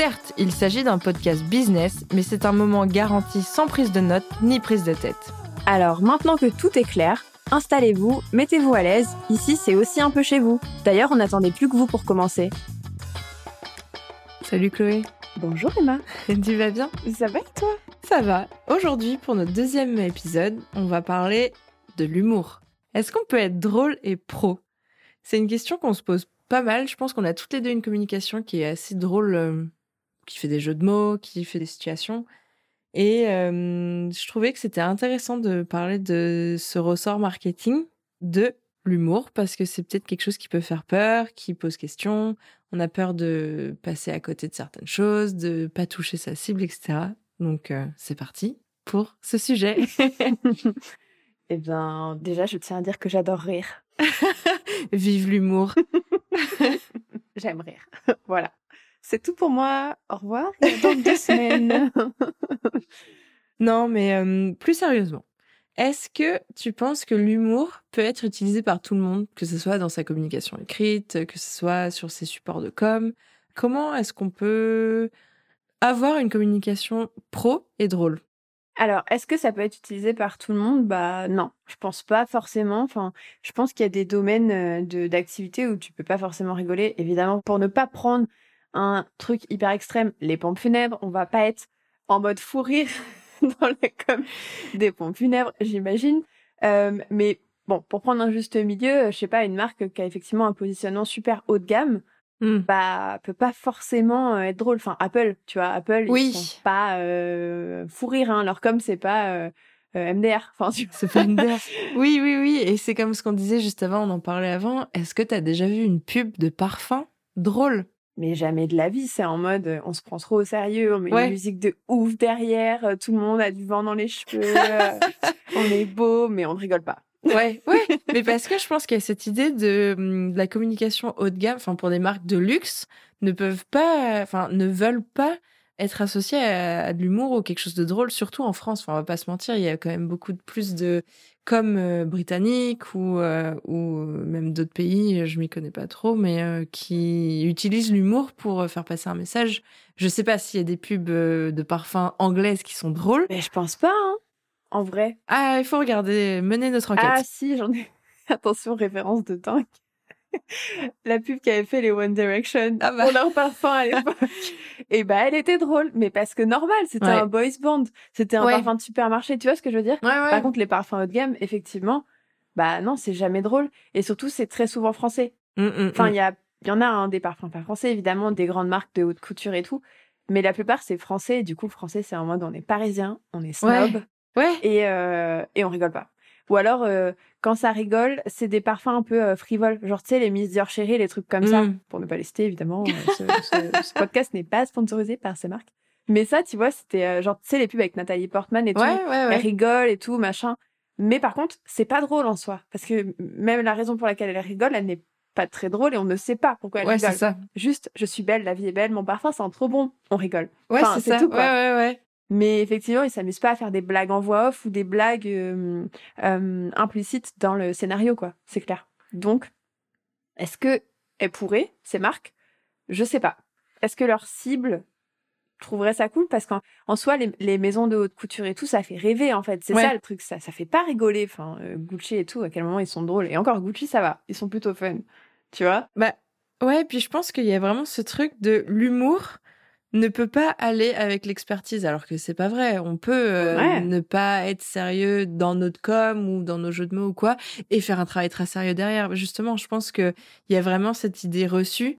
Certes, il s'agit d'un podcast business, mais c'est un moment garanti sans prise de notes ni prise de tête. Alors maintenant que tout est clair, installez-vous, mettez-vous à l'aise, ici c'est aussi un peu chez vous. D'ailleurs, on n'attendait plus que vous pour commencer. Salut Chloé. Bonjour Emma. tu vas bien? Ça va et toi? Ça va. Aujourd'hui, pour notre deuxième épisode, on va parler de l'humour. Est-ce qu'on peut être drôle et pro? C'est une question qu'on se pose pas mal. Je pense qu'on a toutes les deux une communication qui est assez drôle, euh, qui fait des jeux de mots, qui fait des situations. Et euh, je trouvais que c'était intéressant de parler de ce ressort marketing de l'humour parce que c'est peut-être quelque chose qui peut faire peur, qui pose question. On a peur de passer à côté de certaines choses, de pas toucher sa cible, etc. Donc euh, c'est parti pour ce sujet. eh bien, déjà, je tiens à dire que j'adore rire. Vive l'humour. J'aime rire. voilà. C'est tout pour moi. Au revoir. Et dans deux semaines. non, mais euh, plus sérieusement. Est-ce que tu penses que l'humour peut être utilisé par tout le monde, que ce soit dans sa communication écrite, que ce soit sur ses supports de com? Comment est-ce qu'on peut avoir une communication pro et drôle? Alors, est-ce que ça peut être utilisé par tout le monde? Bah non, je pense pas forcément. Enfin, je pense qu'il y a des domaines euh, de d'activité où tu peux pas forcément rigoler. Évidemment, pour ne pas prendre un truc hyper extrême, les pompes funèbres, on va pas être en mode fou rire dans les com des pompes funèbres, j'imagine. Euh, mais bon, pour prendre un juste milieu, je sais pas, une marque qui a effectivement un positionnement super haut de gamme, mmh. bah peut pas forcément euh, être drôle. Enfin, Apple, tu vois, Apple, oui. ils sont pas euh, fou rire. Hein. Leur com, c'est pas euh, MDR. Enfin, c'est pas MDR. oui, oui, oui. Et c'est comme ce qu'on disait juste avant, on en parlait avant. Est-ce que tu as déjà vu une pub de parfum drôle? Mais jamais de la vie. C'est en mode, euh, on se prend trop au sérieux, on met une musique de ouf derrière, euh, tout le monde a du vent dans les cheveux, euh, on est beau, mais on ne rigole pas. Ouais, ouais. mais parce que je pense qu'il y a cette idée de, hum, de, la communication haut de gamme, enfin pour des marques de luxe, ne peuvent pas, enfin ne veulent pas être associées à, de l'humour ou quelque chose de drôle, surtout en France. Enfin, on va pas se mentir, il y a quand même beaucoup de plus de comme euh, britanniques ou, euh, ou même d'autres pays, je m'y connais pas trop, mais euh, qui utilisent l'humour pour faire passer un message. Je sais pas s'il y a des pubs de parfums anglaises qui sont drôles. Mais je pense pas, hein, en vrai. Ah, il faut regarder, mener notre enquête. Ah si, j'en ai. Attention, référence de tank. la pub qu'avait fait les One Direction ah bah. pour leur parfum à l'époque. et bah, elle était drôle, mais parce que normal, c'était un boys band, c'était un parfum de supermarché, tu vois ce que je veux dire? Par contre, les parfums haut de gamme, effectivement, bah non, c'est jamais drôle. Et surtout, c'est très souvent français. Mmh, mmh, enfin, il y a, il y en a un des parfums pas français, évidemment, des grandes marques de haute couture et tout. Mais la plupart, c'est français. Et du coup, français, c'est en mode on est parisien, on est snob. Et, euh, et on rigole pas. Ou alors, euh, quand ça rigole, c'est des parfums un peu euh, frivoles. Genre, tu sais, les Miss Dior Chérie, les trucs comme ça. Mm. Pour ne pas les citer, évidemment. Euh, ce, podcast n'est pas sponsorisé par ces marques. Mais ça, tu vois, c'était genre, tu sais, les pubs avec Nathalie Portman et tout. Ouais, Elle rigole et tout, machin. Mais par contre, c'est pas drôle en soi. Parce que même la raison pour laquelle elle rigole, elle n'est pas très drôle et on ne sait pas pourquoi elle ouais, rigole. Ça. Juste, je suis belle, la vie est belle, mon parfum sent trop bon, on rigole. Ouais, c'est ça. Tout, quoi. Ouais, ouais, ouais. Mais effectivement, ils s'amusent pas à faire des blagues en voix off ou des blagues euh, euh, implicites dans le scénario, quoi. C'est clair. Donc, est-ce que elles pourraient, ces marques? Je sais pas. Est-ce que leur cible trouverait ça cool? Parce qu'en soi, les, maisons de haute couture et tout, ça fait rêver, en fait. C'est ça le truc. Ça, ça fait pas rigoler. Enfin, euh, Gucci et tout, à quel moment ils sont drôles. Et encore, Gucci, ça va. Ils sont plutôt fun. Tu vois? Bah, ouais, puis je pense qu'il y a vraiment ce truc de l'humour ne peut pas aller avec l'expertise, alors que c'est pas vrai. On peut euh, ne pas être sérieux dans notre com ou dans nos jeux de mots ou quoi, et faire un travail très sérieux derrière. Justement, je pense que il y a vraiment cette idée reçue,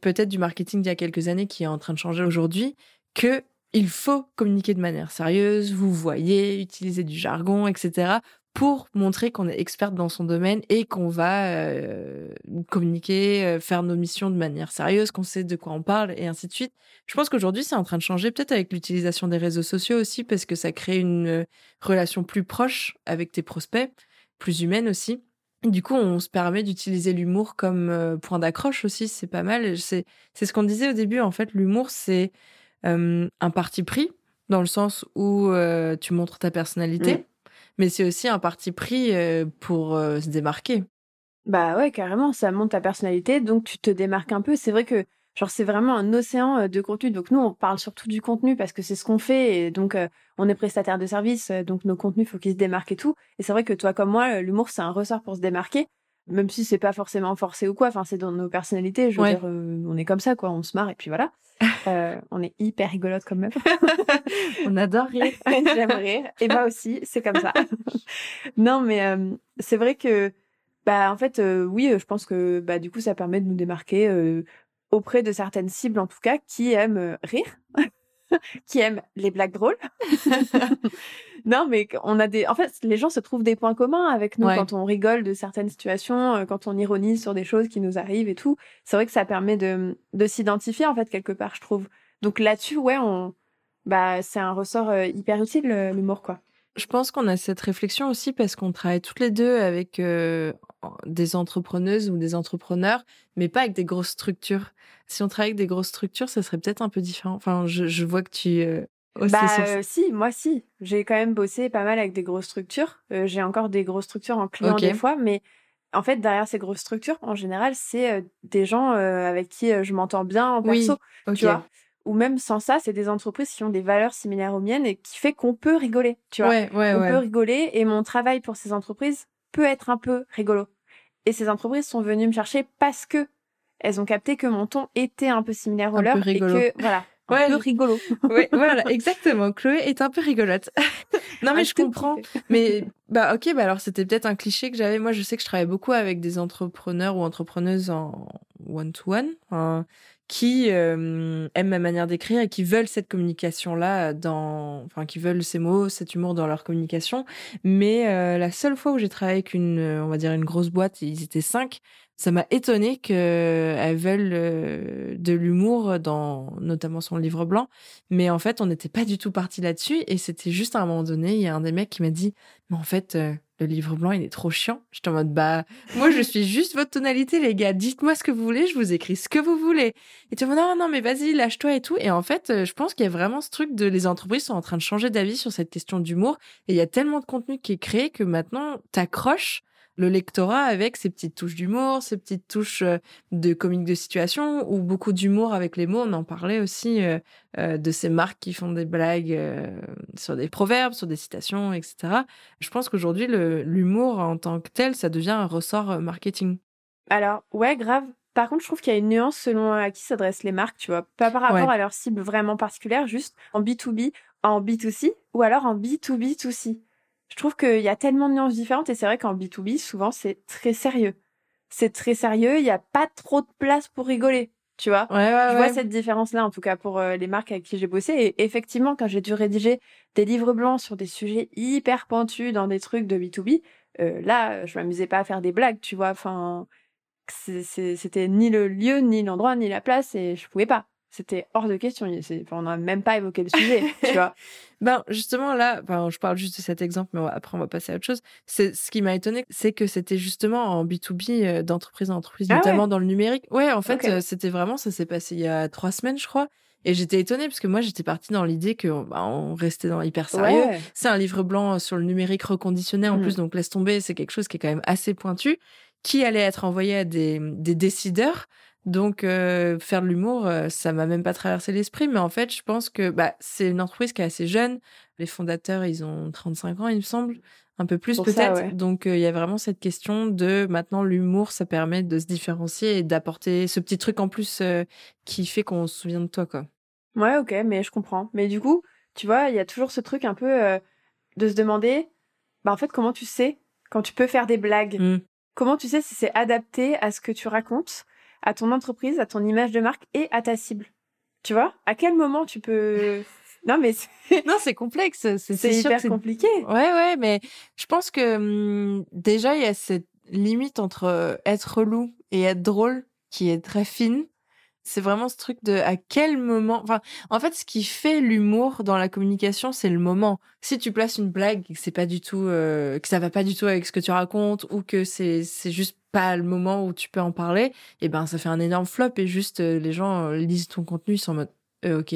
peut-être du marketing d'il y a quelques années qui est en train de changer aujourd'hui, que il faut communiquer de manière sérieuse, vous voyez, utiliser du jargon, etc pour montrer qu'on est experte dans son domaine et qu'on va euh, communiquer, euh, faire nos missions de manière sérieuse, qu'on sait de quoi on parle et ainsi de suite. Je pense qu'aujourd'hui, c'est en train de changer, peut-être avec l'utilisation des réseaux sociaux aussi, parce que ça crée une euh, relation plus proche avec tes prospects, plus humaine aussi. du coup, on se permet d'utiliser l'humour comme point d'accroche aussi, c'est pas mal. C'est ce qu'on disait au début, en fait, l'humour, c'est un parti pris, dans le sens où tu montres ta personnalité. Mais c'est aussi un parti pris euh, pour euh, se démarquer. Bah ouais, carrément, ça monte ta personnalité, donc tu te démarques un peu. C'est vrai que genre c'est vraiment un océan euh, de contenu. Donc nous, on parle surtout du contenu parce que c'est ce qu'on fait et donc on est prestataire de service, donc nos contenus faut qu'ils se démarquent et tout. Et c'est vrai que toi comme moi, l'humour c'est un ressort pour se démarquer même si c'est pas forcément forcé ou quoi, enfin c'est dans nos personnalités, je veux dire, euh, on est comme ça quoi, on se marre et puis voilà. Euh, on est hyper rigolote quand même. on adore rire. J'aime rire et moi aussi, c'est comme ça. non mais euh, c'est vrai que bah en fait oui, je pense que bah du coup ça permet de nous démarquer auprès de certaines cibles en tout cas qui aiment rire. qui aiment les blagues drôles. non, mais on a des. En fait, les gens se trouvent des points communs avec nous quand on rigole de certaines situations, euh, quand on ironise sur des choses qui nous arrivent et tout. C'est vrai que ça permet de, de s'identifier en fait quelque part, je trouve. Donc là-dessus, ouais, on, bah, c'est un ressort euh, hyper utile l'humour, quoi. Je pense qu'on a cette réflexion aussi parce qu'on travaille toutes les deux avec euh, des entrepreneuses ou des entrepreneurs, mais pas avec des grosses structures. Si on travaille avec des grosses structures, ça serait peut-être un peu différent. Enfin, je, je vois que tu euh, bah euh, si, moi si. J'ai quand même bossé pas mal avec des grosses structures. Euh, j'ai encore des grosses structures en client des fois, mais en fait derrière ces grosses structures, en général, c'est des gens avec qui je m'entends bien en perso, tu vois. Ou même sans ça, c'est des entreprises qui ont des valeurs similaires aux miennes et qui fait qu'on peut rigoler, tu vois. Ouais, ouais, on peut rigoler et mon travail pour ces entreprises peut être un peu rigolo. Et ces entreprises sont venues me chercher parce que elles ont capté que mon ton était un peu similaire au leur et que voilà, un peu rigolo. oui, voilà, exactement. Chloé est un peu rigolote. non mais je comprends. mais bah OK, bah alors c'était peut-être un cliché que j'avais. Moi, je sais que je travaille beaucoup avec des entrepreneurs ou entrepreneuses en one to one, qui euh, aiment ma manière d'écrire et qui veulent cette communication-là dans, enfin, qui veulent ces mots, cet humour dans leur communication. Mais euh, la seule fois où j'ai travaillé avec une, on va dire une grosse boîte, ils étaient cinq, ça m'a étonné qu'elles veulent euh, de l'humour dans notamment son livre blanc. Mais en fait, on n'était pas du tout parti là-dessus. Et c'était juste à un moment donné, il y a un des mecs qui m'a dit, mais en fait, euh, le livre blanc, il est trop chiant. J'étais en mode, bah, moi, je suis juste votre tonalité, les gars. Dites-moi ce que vous voulez, je vous écris ce que vous voulez. Et tu me non, non, mais vas-y, lâche-toi et tout. Et en fait, euh, je pense qu'il y a vraiment ce truc de les entreprises sont en train de changer d'avis sur cette question d'humour. Et il y a tellement de contenu qui est créé que maintenant, t'accroches le lectorat avec ses petites touches d'humour, ses petites touches euh, de comique de situation ou beaucoup d'humour avec les mots. On en parlait aussi euh, de ces marques qui font des blagues sur des proverbes, sur des citations, etc. Je pense qu'aujourd'hui, l'humour en tant que tel, ça devient un ressort marketing. Alors, ouais, grave. Par contre, je trouve qu'il y a une nuance selon à qui s'adressent les marques, tu vois. Pas par rapport à leur cible vraiment particulière, juste en B2B, en B2C ou alors en B2B2C je trouve qu'il y a tellement de nuances différentes et c'est vrai qu'en B2B, souvent, c'est très sérieux. C'est très sérieux, il n'y a pas trop de place pour rigoler, tu vois? Ouais, ouais, je vois cette différence-là, en tout cas, pour euh, les marques avec qui j'ai bossé. Et effectivement, quand j'ai dû rédiger des livres blancs sur des sujets hyper pentus dans des trucs de B2B, euh, là, je m'amusais pas à faire des blagues, tu vois? Enfin, c'était ni le lieu, ni l'endroit, ni la place et je pouvais pas c'était hors de question. on n'a même pas évoqué le sujet, tu vois. Ben, justement, là, je parle juste de cet exemple, mais après, on va passer à autre chose. C'est, ce qui m'a étonné, c'est que c'était justement en B2B, euh, d'entreprise en entreprise, ah notamment dans le numérique. Ouais, en fait, euh, c'était vraiment, ça s'est passé il y a trois semaines, je crois. Et j'étais étonnée parce que moi, j'étais partie dans l'idée que bah, on restait dans hyper sérieux. C'est un livre blanc sur le numérique reconditionné en mmh. plus, donc laisse tomber. C'est quelque chose qui est quand même assez pointu, qui allait être envoyé à des, des décideurs. Donc euh, faire de l'humour, euh, ça m'a même pas traversé l'esprit, mais en fait, je pense que bah, c'est une entreprise qui est assez jeune. Les fondateurs, ils ont 35 ans, il me semble, un peu plus peut-être. Donc euh, il y a vraiment cette question de maintenant l'humour, ça permet de se différencier et d'apporter ce petit truc en plus qui fait qu'on se souvient de toi, quoi. Ouais, ok, mais je comprends. Mais du coup, tu vois, il y a toujours ce truc un peu euh, de se demander, bah en fait, comment tu sais quand tu peux faire des blagues? Mm. Comment tu sais si c'est adapté à ce que tu racontes, à ton entreprise, à ton image de marque et à ta cible Tu vois? À quel moment tu peux... Non, mais c'est Non, c'est complexe. C'est hyper compliqué. Ouais, ouais, mais je pense que hum, déjà, il y a cette limite entre euh, être relou et être drôle qui est très fine. C'est vraiment ce truc de à quel moment. Enfin, en fait, ce qui fait l'humour dans la communication, c'est le moment. Si tu places une blague et que c'est pas du tout, euh, que ça va pas du tout avec ce que tu racontes ou que c'est c'est juste pas le moment où tu peux en parler, et ben ça fait un énorme flop et juste euh, les gens euh, lisent ton contenu, ils sont en mode ok,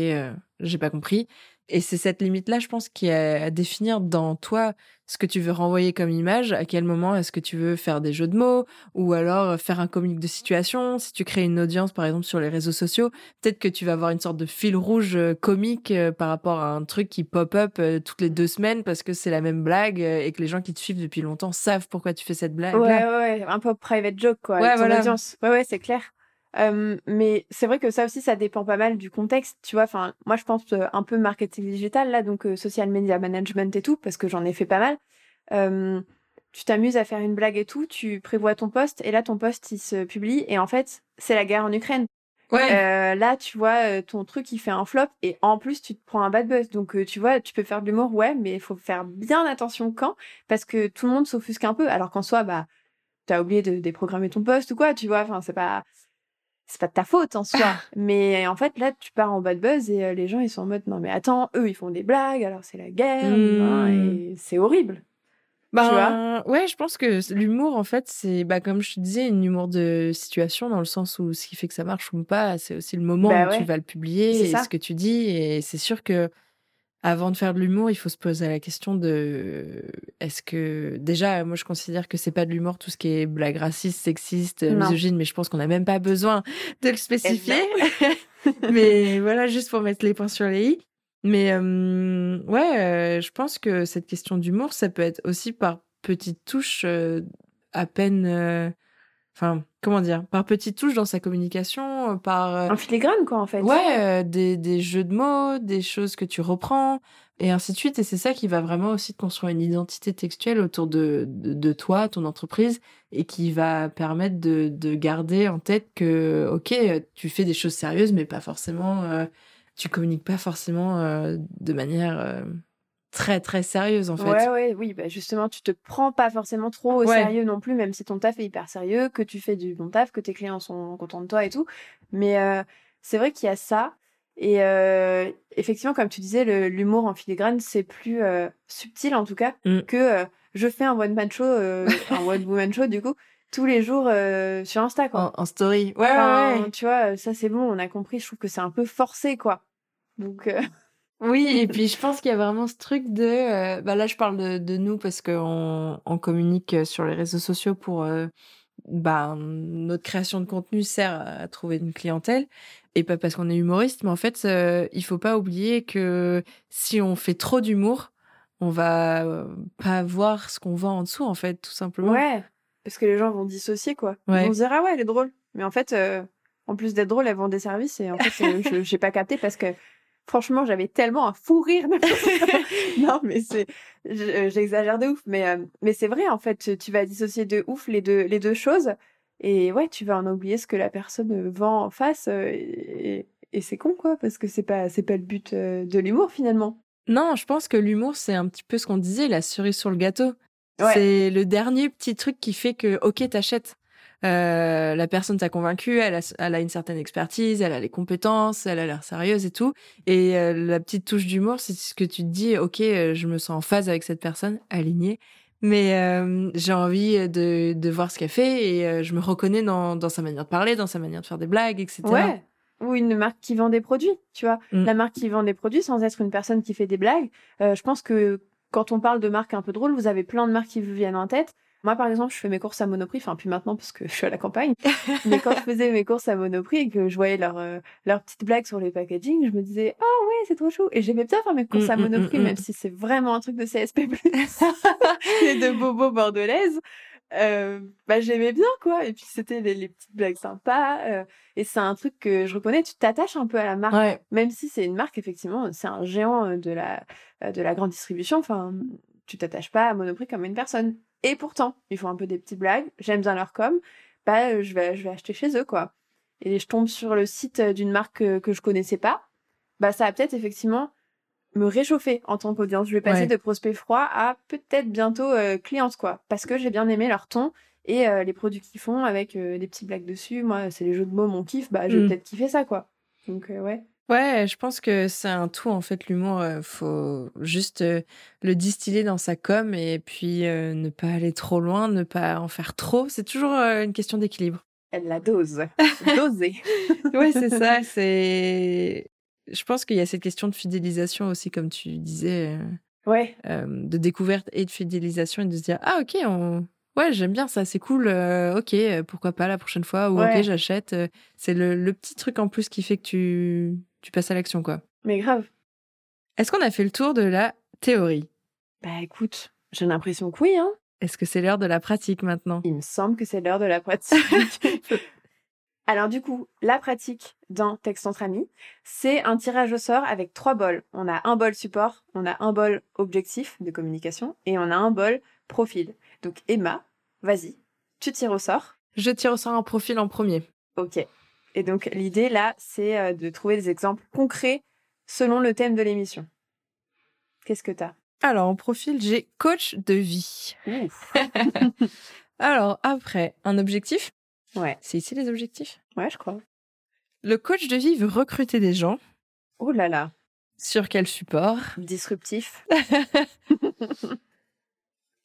j'ai pas compris. Et c'est cette limite-là, je pense, qui est à définir dans toi ce que tu veux renvoyer comme image, à quel moment est-ce que tu veux faire des jeux de mots, ou alors euh, faire un comique de situation. Si tu crées une audience, par exemple, sur les réseaux sociaux, peut-être que tu vas avoir une sorte de fil rouge euh, comique euh, par rapport à un truc qui pop-up toutes les deux semaines parce que c'est la même blague et que les gens qui te suivent depuis longtemps savent pourquoi tu fais cette blague. Ouais, ouais, ouais, un peu private joke, quoi, Ouais, avec ton voilà. audience. Ouais, ouais, c'est clair. Euh, mais c'est vrai que ça aussi, ça dépend pas mal du contexte, tu vois. Enfin, moi, je pense euh, un peu marketing digital, là, donc euh, social media management et tout, parce que j'en ai fait pas mal. Tu t'amuses à faire une blague et tout, tu prévois ton poste, et là, ton poste, il se publie, et en fait, c'est la guerre en Ukraine. Ouais. Là, tu vois, ton truc, il fait un flop, et en plus, tu te prends un bad buzz. Donc, tu vois, tu peux faire de l'humour, ouais, mais il faut faire bien attention quand, parce que tout le monde s'offusque un peu, alors qu'en soi, bah, t'as oublié de déprogrammer ton poste ou quoi, tu vois, enfin, c'est pas, c'est pas de ta faute en soi. mais en fait, là, tu pars en bad buzz et euh, les gens, ils sont en mode, non, mais attends, eux, ils font des blagues, alors c'est la guerre, Hmm. hein, et c'est horrible. Ben, Tu vois? ouais, je pense que l'humour, en fait, c'est, bah, comme je te disais, une humour de situation, dans le sens où ce qui fait que ça marche ou pas, c'est aussi le moment Bah où ouais. tu vas le publier et ça. ce que tu dis. Et c'est sûr que avant de faire de l'humour, il faut se poser la question de est-ce que déjà, moi, je considère que c'est pas de l'humour tout ce qui est blague raciste, sexiste, Non. misogyne, mais je pense qu'on n'a même pas besoin de le spécifier. mais voilà, juste pour mettre les points sur les i. Mais euh, ouais, euh, je pense que cette question d'humour, ça peut être aussi par petites touches, euh, à peine. Enfin, comment dire Par petites touches dans sa communication, euh, par. euh, En filigrane, quoi, en fait. Ouais, euh, des, des jeux de mots, des choses que tu reprends, et ainsi de suite. Et c'est ça qui va vraiment aussi te construire une identité textuelle autour de, de, de toi, ton entreprise, et qui va permettre de, de garder en tête que, ok, euh, tu fais des choses sérieuses, mais pas forcément, euh, tu communiques pas forcément euh, de manière euh, très, très sérieuse, en fait. Ouais, ouais, oui, bah justement, tu te prends pas forcément trop au Ouais. sérieux non plus, même si ton taf est hyper sérieux, que tu fais du bon taf, que tes clients sont contents de toi et tout. Mais euh, c'est vrai qu'il y a ça. Et euh, effectivement, comme tu disais, l'humour en filigrane, c'est plus euh, subtil en tout cas Mm. que euh, je fais un one-man show, euh, un one-woman show du coup, tous les jours euh, sur Insta, quoi. En, en story. Ouais, Enfin, ouais, ouais. Tu vois, ça c'est bon, on a compris. Je trouve que c'est un peu forcé, quoi. Donc, euh, Oui, et puis je pense qu'il y a vraiment ce truc de... euh, bah là, je parle de, de nous parce qu'on on communique sur les réseaux sociaux pour... euh, bah, notre création de contenu sert à trouver une clientèle et pas parce qu'on est humoriste, mais en fait, euh, il faut pas oublier que si on fait trop d'humour, on va euh, pas voir ce qu'on vend en dessous, en fait, tout simplement. Ouais, parce que les gens vont dissocier, quoi. Ouais. Ils vont se dire, ah ouais, elle est drôle. Mais en fait, euh, en plus d'être drôle, elle vend des services. Et en fait, euh, je j'ai pas capté parce que, franchement, j'avais tellement un fou rire. non, mais c'est... euh, J'exagère de ouf. Mais, euh, mais c'est vrai, en fait, tu vas dissocier de ouf les deux, les deux choses. Et ouais, tu vas en oublier ce que la personne euh, vend en face. et et c'est con, quoi, parce que c'est pas, c'est pas le but de l'humour, finalement. Non, je pense que l'humour, c'est un petit peu ce qu'on disait, la cerise sur le gâteau. Ouais. C'est le dernier petit truc qui fait que, ok, t'achètes. Euh, la personne t'a convaincu, elle a, elle a une certaine expertise, elle a les compétences, elle a l'air sérieuse et tout. Et euh, la petite touche d'humour, c'est ce que tu te dis, ok, euh, je me sens en phase avec cette personne, alignée. Mais euh, j'ai envie de, de voir ce qu'elle fait et je me reconnais dans, dans sa manière de parler, dans sa manière de faire des blagues, etc. Ouais. Ou une marque qui vend des produits, tu vois. Mm. La marque qui vend des produits sans être une personne qui fait des blagues. Je pense que quand on parle de marques un peu drôles, vous avez plein de marques qui vous viennent en tête. Moi, par exemple, je fais mes courses à Monoprix, enfin, plus maintenant parce que je suis à la campagne. Mais quand je faisais mes courses à Monoprix et que je voyais leurs euh, leurs petites blagues sur les packaging, je me disais, oh ouais, c'est trop chou. Et j'aimais bien faire mes courses à mm, Monoprix, mm, mm. même si c'est vraiment un truc de CSP+, et de bobo bordelaise. euh, bah j'aimais bien quoi et puis c'était les, les petites blagues sympas euh, et c'est un truc que je reconnais tu t'attaches un peu à la marque Ouais. même si c'est une marque effectivement c'est un géant euh, de la euh, de la grande distribution enfin tu t'attaches pas à Monoprix comme une personne et pourtant ils font un peu des petites blagues j'aime bien leur com bah euh, je vais je vais acheter chez eux quoi et je tombe sur le site euh, d'une marque que, que je connaissais pas bah ça va peut-être effectivement me réchauffer en tant qu'audience. Je vais passer Ouais. de prospect froid à peut-être bientôt euh, cliente, quoi. Parce que j'ai bien aimé leur ton et euh, les produits qu'ils font avec euh, des petits blagues dessus. Moi, c'est les jeux de mots, mon kiff. Bah, je vais Mm. peut-être kiffer ça, quoi. Donc, ouais. Ouais, je pense que c'est un tout en fait l'humour. euh, faut juste euh, le distiller dans sa com et puis euh, ne pas aller trop loin, ne pas en faire trop. C'est toujours euh, une question d'équilibre. Elle la dose. Doser. Ouais, c'est ça. C'est. Je pense qu'il y a cette question de fidélisation aussi, comme tu disais, Ouais. de découverte et de fidélisation et de se dire ah ok on. Ouais, j'aime bien ça, c'est cool. euh, ok, euh, pourquoi pas la prochaine fois ou Ouais. ok, j'achète. euh, C'est le, le petit truc en plus qui fait que tu tu passes à l'action quoi. Mais grave. Est-ce qu'on a fait le tour de la théorie? Bah, écoute, j'ai l'impression que oui, hein. Est-ce que c'est l'heure de la pratique maintenant? Il me semble que c'est l'heure de la pratique. Alors du coup, la pratique dans Texte entre amis, c'est un tirage au sort avec trois bols. On a un bol support, on a un bol objectif de communication et on a un bol profil. Donc Emma, vas-y, tu tires au sort. Je tire au sort un profil en premier. Ok. Et donc l'idée là, c'est euh, de trouver des exemples concrets selon le thème de l'émission. Qu'est-ce que t'as? Alors en profil, j'ai coach de vie. Ouf. Alors après, un objectif? Ouais, C'est ici les objectifs? Ouais, je crois. Le coach de vie veut recruter des gens. Oh là là, Sur quel support? Disruptif.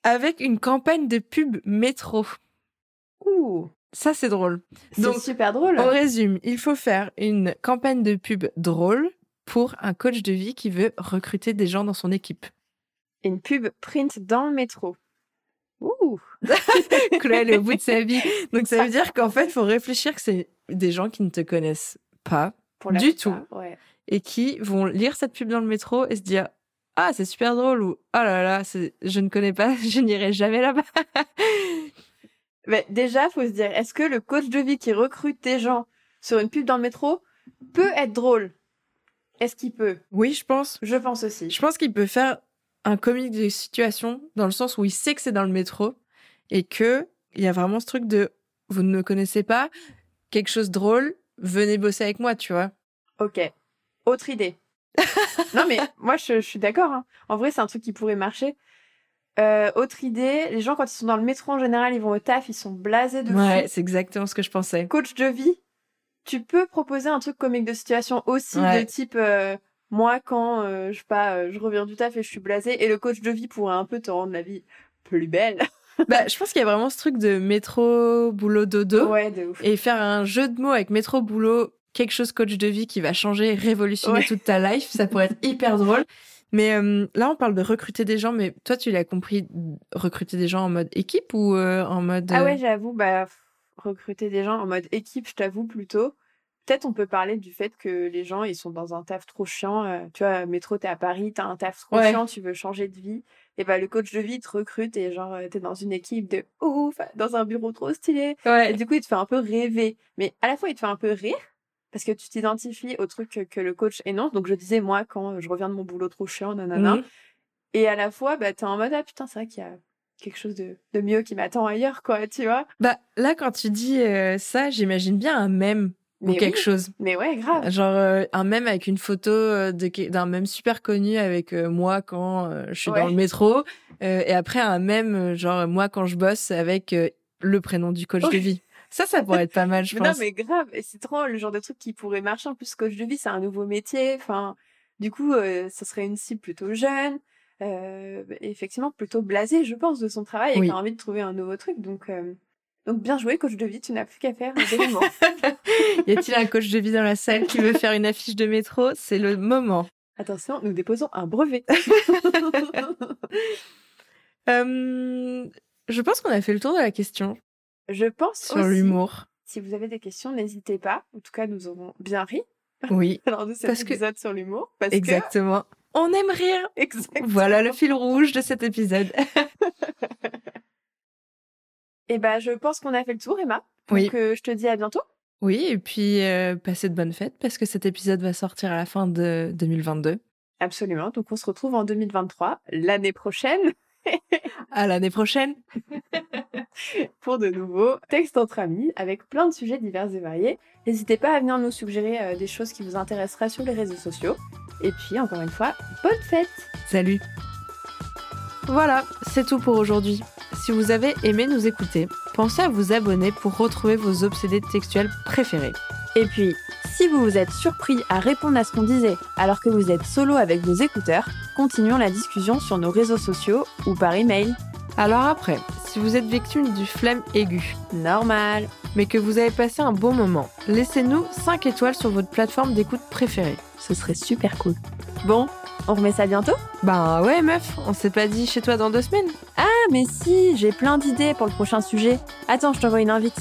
Avec une campagne de pub métro. Ouh, Ça, c'est drôle. c'est Donc, super drôle. On résume, il faut faire une campagne de pub drôle pour un coach de vie qui veut recruter des gens dans son équipe. Une pub print dans le métro. Ouh, Chloé, au bout de sa vie. Donc ça veut dire qu'en fait, il faut réfléchir que c'est des gens qui ne te connaissent pas pour Du Ouais. et qui vont lire cette pub dans le métro et se dire ah c'est super drôle ou ah là là c'est je ne connais pas je n'irai jamais là-bas Mais déjà, faut se dire, est-ce que le coach de vie qui recrute des gens sur une pub dans le métro peut être drôle? Est-ce qu'il peut? Oui je pense Je pense aussi. je pense qu'il peut faire un comique de situation dans le sens où il sait que c'est dans le métro et que il y a vraiment ce truc de vous ne me connaissez pas quelque chose de drôle venez bosser avec moi tu vois Ok. Autre idée. Non mais moi je, je suis d'accord. hein. En vrai, c'est un truc qui pourrait marcher. Euh, autre idée, les gens quand ils sont dans le métro en général, ils vont au taf, ils sont blasés de ouais c'est exactement ce que je pensais Coach de vie, tu peux proposer un truc comique de situation aussi Ouais. de type euh, moi quand euh, je sais pas, je reviens du taf et je suis blasée et le coach de vie pourrait un peu te rendre la vie plus belle. bah je pense qu'il y a vraiment ce truc de métro boulot dodo ouais, de ouf. et faire un jeu de mots avec métro boulot quelque chose coach de vie qui va changer révolutionner Ouais. toute ta life ça pourrait être hyper drôle mais euh, là on parle de recruter des gens mais toi tu l'as compris recruter des gens en mode équipe ou euh, en mode Ah euh, ouais, j'avoue, bah, recruter des gens en mode équipe, je t'avoue plutôt. Peut-être on peut parler du fait que les gens, ils sont dans un taf trop chiant. tu vois, métro, t'es à Paris, t'as un taf trop Ouais. chiant, tu veux changer de vie. Et bah, le coach de vie te recrute et genre, t'es dans une équipe de ouf, dans un bureau trop stylé. Et du coup, il te fait un peu rêver. Mais à la fois, il te fait un peu rire. Parce que tu t'identifies au truc que, que le coach énonce. Donc, je disais, moi, quand je reviens de mon boulot trop chiant, nanana. Mhm. Et à la fois, bah, t'es en mode, ah putain, c'est vrai qu'il y a quelque chose de, de mieux qui m'attend ailleurs, quoi, tu vois. bah là quand tu dis euh, ça j'imagine bien un mème ou Mais quelque oui. chose Mais ouais, grave. genre euh, un mème avec une photo euh, de d'un mème super connu avec euh, moi quand euh, je suis Ouais. dans le métro euh, et après un mème euh, genre moi quand je bosse avec euh, le prénom du coach de vie ça ça pourrait être pas mal je Mais non, pense mais grave. Et c'est trop le genre de truc qui pourrait marcher. En plus, coach de vie, c'est un nouveau métier. Enfin, du coup, euh, ça serait une cible plutôt jeune. Euh, effectivement, plutôt blasée, je pense, de son travail et Oui. qui a envie de trouver un nouveau truc. Donc, euh, donc bien joué, coach de vie. Tu n'as plus qu'à faire des y a-t-il un coach de vie dans la salle qui veut faire une affiche de métro? C'est le moment Attention, nous déposons un brevet. Euh, je pense qu'on a fait le tour de la question je pense sur l'humour Si vous avez des questions, n'hésitez pas. En tout cas, nous aurons bien ri oui lors de cet Parce que- épisode sur l'humour. Exactement on aime rire. Exactement. voilà le fil rouge de cet épisode Et bah, je pense qu'on a fait le tour, Emma. Donc, Oui. euh, je te dis à bientôt. Oui, et puis euh, passez de bonnes fêtes parce que cet épisode va sortir à la fin de 2022. Absolument. Donc, on se retrouve en 2023, l'année prochaine, À l'année prochaine. pour de nouveaux textes entre amis avec plein de sujets divers et variés. N'hésitez pas à venir nous suggérer euh, des choses qui vous intéresseraient sur les réseaux sociaux. Et puis, encore une fois, bonne fête Salut. Voilà, c'est tout pour aujourd'hui. Si vous avez aimé nous écouter, pensez à vous abonner pour retrouver vos obsédés textuels préférés. Et puis, si vous vous êtes surpris à répondre à ce qu'on disait alors que vous êtes solo avec vos écouteurs, continuons la discussion sur nos réseaux sociaux ou par email. Alors après, si vous êtes victime du flemme aigu, Normal. mais que vous avez passé un bon moment, laissez-nous 5 étoiles sur votre plateforme d'écoute préférée. Ce serait super cool. Bon, on remet ça bientôt? Bah ouais meuf, on s'est pas dit chez toi dans deux semaines Ah mais si, j'ai plein d'idées pour le prochain sujet. Attends, je t'envoie une invite.